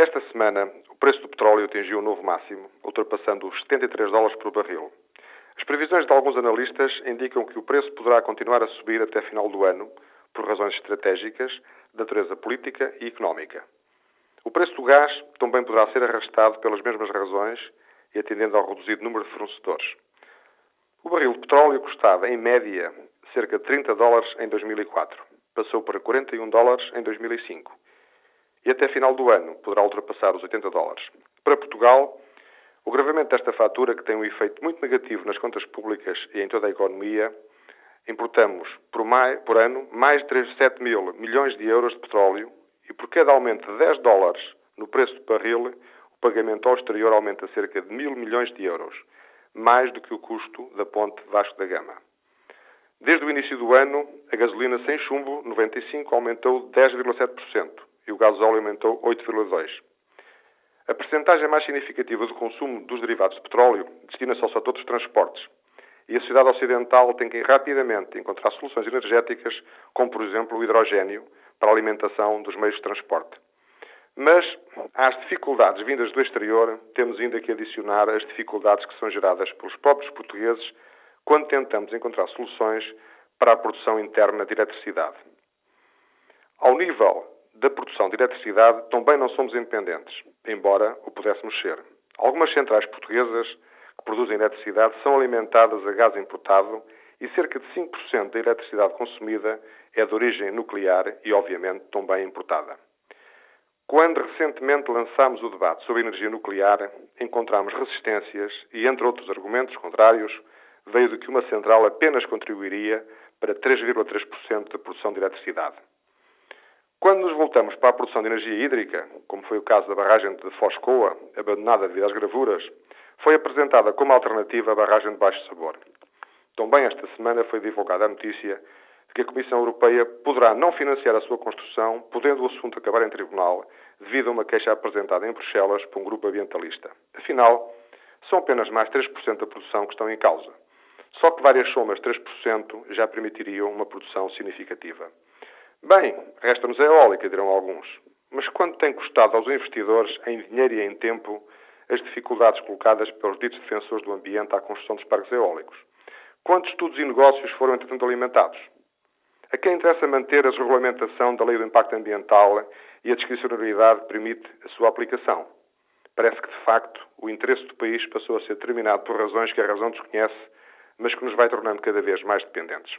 Esta semana, o preço do petróleo atingiu um novo máximo, ultrapassando os 73 dólares por barril. As previsões de alguns analistas indicam que o preço poderá continuar a subir até final do ano, por razões estratégicas, de natureza política e económica. O preço do gás também poderá ser arrastado pelas mesmas razões e atendendo ao reduzido número de fornecedores. O barril de petróleo custava, em média, cerca de 30 dólares em 2004. Passou para 41 dólares em 2005 e até final do ano poderá ultrapassar os 80 dólares. Para Portugal, o gravamento desta fatura, que tem um efeito muito negativo nas contas públicas e em toda a economia, importamos por, mais, por ano mais de 37 mil milhões de euros de petróleo e por cada aumento de 10 dólares no preço do barril, o pagamento ao exterior aumenta cerca de mil milhões de euros, mais do que o custo da ponte Vasco da Gama. Desde o início do ano, a gasolina sem chumbo 95 aumentou 10,7% e o gasóleo aumentou 8,2%. A percentagem mais significativa do consumo dos derivados de petróleo destina-se ao setor dos transportes. E a sociedade ocidental tem que rapidamente encontrar soluções energéticas, como por exemplo o hidrogênio, para a alimentação dos meios de transporte. Mas às dificuldades vindas do exterior, temos ainda que adicionar as dificuldades que são geradas pelos próprios portugueses quando tentamos encontrar soluções para a produção interna de eletricidade. Ao nível da produção de eletricidade também não somos independentes, embora o pudéssemos ser. Algumas centrais portuguesas que produzem eletricidade são alimentadas a gás importado e cerca de 5% da eletricidade consumida é de origem nuclear e, obviamente, também importada. Quando recentemente lançámos o debate sobre energia nuclear, encontramos resistências e, entre outros argumentos contrários, veio de que uma central apenas contribuiria para 3,3% da produção de eletricidade. Quando nos voltamos para a produção de energia hídrica, como foi o caso da barragem de Foscoa, abandonada devido às gravuras, foi apresentada como alternativa a barragem de baixo sabor. Também esta semana foi divulgada a notícia de que a Comissão Europeia poderá não financiar a sua construção, podendo o assunto acabar em tribunal, devido a uma queixa apresentada em Bruxelas por um grupo ambientalista. Afinal, são apenas mais 3% da produção que estão em causa. Só que várias somas 3% já permitiriam uma produção significativa. Bem, resta-nos a eólica, dirão alguns. Mas quanto tem custado aos investidores, em dinheiro e em tempo, as dificuldades colocadas pelos ditos defensores do ambiente à construção dos parques eólicos? Quantos estudos e negócios foram, entretanto, alimentados? A quem interessa manter a desregulamentação da lei do impacto ambiental e a discricionariedade permite a sua aplicação? Parece que, de facto, o interesse do país passou a ser determinado por razões que a razão desconhece, mas que nos vai tornando cada vez mais dependentes.